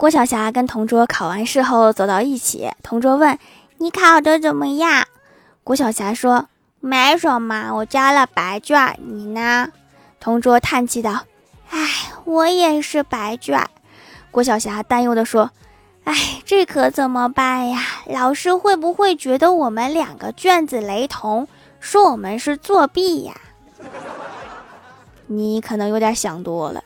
郭晓霞跟同桌考完试后走到一起，同桌问：“你考的怎么样？”郭晓霞说：“没什么，我交了白卷。你呢？”同桌叹气道：“唉，我也是白卷。”郭晓霞担忧地说：“唉，这可怎么办呀？老师会不会觉得我们两个卷子雷同，说我们是作弊呀？”你可能有点想多了。